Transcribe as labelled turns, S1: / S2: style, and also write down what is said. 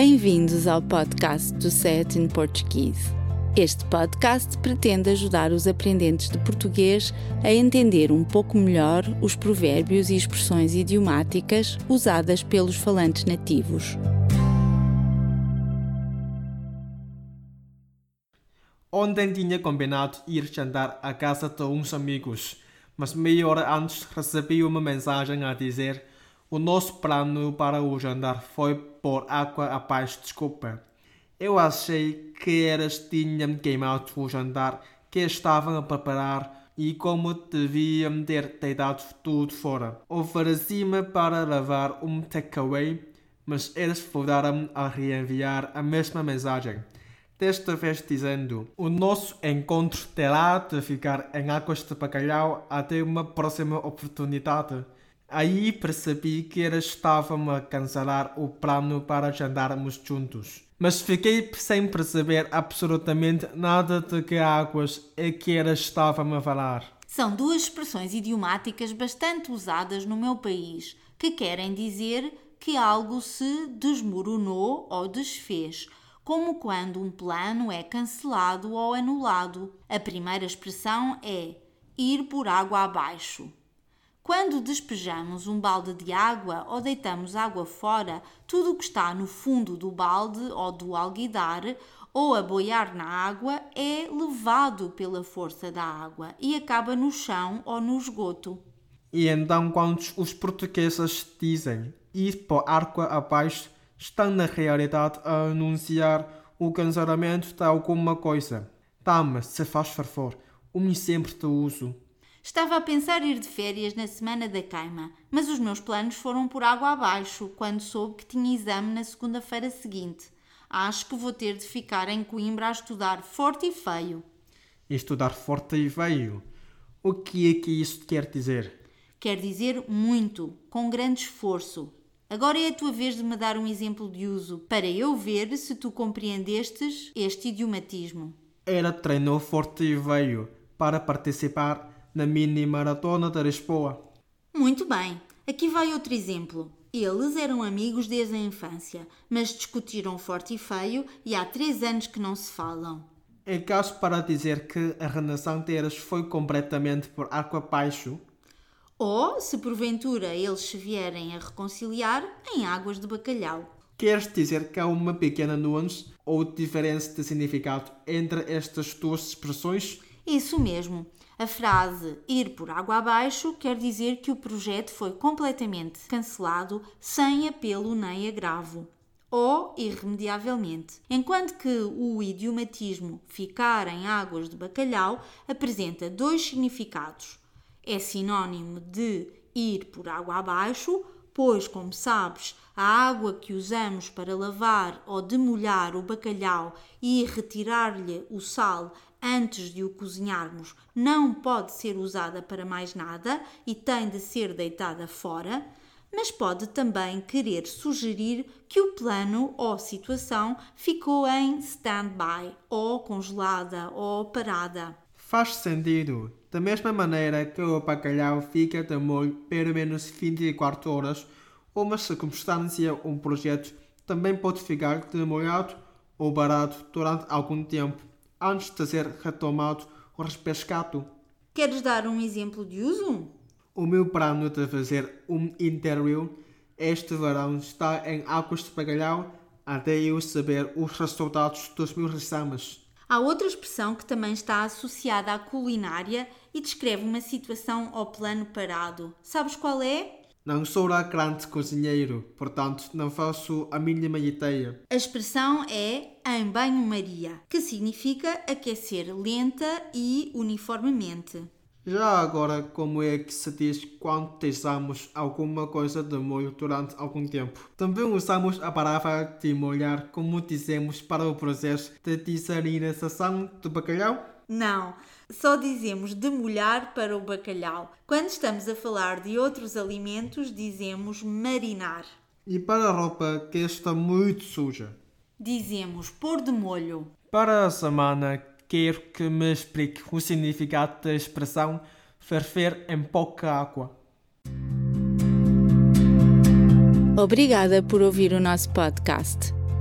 S1: Bem-vindos ao podcast do Set in Portuguese. Este podcast pretende ajudar os aprendentes de português a entender um pouco melhor os provérbios e expressões idiomáticas usadas pelos falantes nativos.
S2: Ontem tinha combinado ir jantar à casa de uns amigos, mas meia hora antes recebi uma mensagem a dizer o nosso plano para o jantar foi por água abaixo, desculpa. Eu achei que eras tinham queimado o jantar que estavam a preparar e como deviam ter deitado tudo fora. Ofereci-me para levar um takeaway, mas eles voltaram a reenviar a mesma mensagem desta vez dizendo: O nosso encontro terá de ficar em águas de bacalhau até uma próxima oportunidade. Aí percebi que eles estavam a cancelar o plano para jantarmos juntos. Mas fiquei sem perceber absolutamente nada de que águas é que eles estavam a falar.
S1: São duas expressões idiomáticas bastante usadas no meu país, que querem dizer que algo se desmoronou ou desfez como quando um plano é cancelado ou anulado. A primeira expressão é ir por água abaixo. Quando despejamos um balde de água ou deitamos água fora, tudo o que está no fundo do balde ou do alguidar ou a boiar na água é levado pela força da água e acaba no chão ou no esgoto.
S2: E então, quando os portugueses dizem ir por água abaixo, estão na realidade a anunciar o cancelamento de alguma coisa. Dá-me, se faz favor, um exemplo de uso.
S1: Estava a pensar ir de férias na semana da queima, mas os meus planos foram por água abaixo quando soube que tinha exame na segunda-feira seguinte. Acho que vou ter de ficar em Coimbra a estudar forte e feio.
S2: Estudar forte e feio? O que é que isso quer dizer?
S1: Quer dizer muito, com grande esforço, Agora é a tua vez de me dar um exemplo de uso para eu ver se tu compreendestes este idiomatismo.
S2: Ela treinou forte e veio para participar na mini maratona de Lisboa.
S1: Muito bem. Aqui vai outro exemplo. Eles eram amigos desde a infância, mas discutiram forte e feio e há três anos que não se falam.
S2: É caso para dizer que a relação deles foi completamente por água abaixo
S1: ou, se porventura eles se vierem a reconciliar, em águas de bacalhau.
S2: Queres dizer que há uma pequena nuance ou diferença de significado entre estas duas expressões?
S1: Isso mesmo. A frase ir por água abaixo quer dizer que o projeto foi completamente cancelado sem apelo nem agravo ou irremediavelmente, enquanto que o idiomatismo ficar em águas de bacalhau apresenta dois significados. É sinónimo de ir por água abaixo, pois, como sabes, a água que usamos para lavar ou demolhar o bacalhau e retirar-lhe o sal antes de o cozinharmos não pode ser usada para mais nada e tem de ser deitada fora, mas pode também querer sugerir que o plano ou situação ficou em stand-by, ou congelada ou parada.
S2: Faz sentido. Da mesma maneira que o bacalhau fica de molho pelo menos 24 horas, uma circunstância, um projeto, também pode ficar demolhado ou barato durante algum tempo, antes de ser retomado ou repescado.
S1: Queres dar um exemplo de uso?
S2: O meu plano de fazer um interview este verão está em águas de bacalhau até eu saber os resultados dos meus exames.
S1: Há outra expressão que também está associada à culinária e descreve uma situação ao plano parado. Sabes qual é?
S2: Não sou lá grande cozinheiro, portanto não faço a mínima ideia.
S1: A expressão é em banho-maria, que significa aquecer lenta e uniformemente.
S2: Já agora, como é que se diz quando deixamos alguma coisa de molho durante algum tempo? Também usamos a palavra de molhar como dizemos para o processo de desalinização do bacalhau?
S1: Não, só dizemos de molhar para o bacalhau. Quando estamos a falar de outros alimentos, dizemos marinar.
S2: E para a roupa que está muito suja?
S1: Dizemos pôr de molho.
S2: Para a semana quero que me explique o significado da expressão ferver em pouca água.
S1: Obrigada por ouvir o nosso podcast.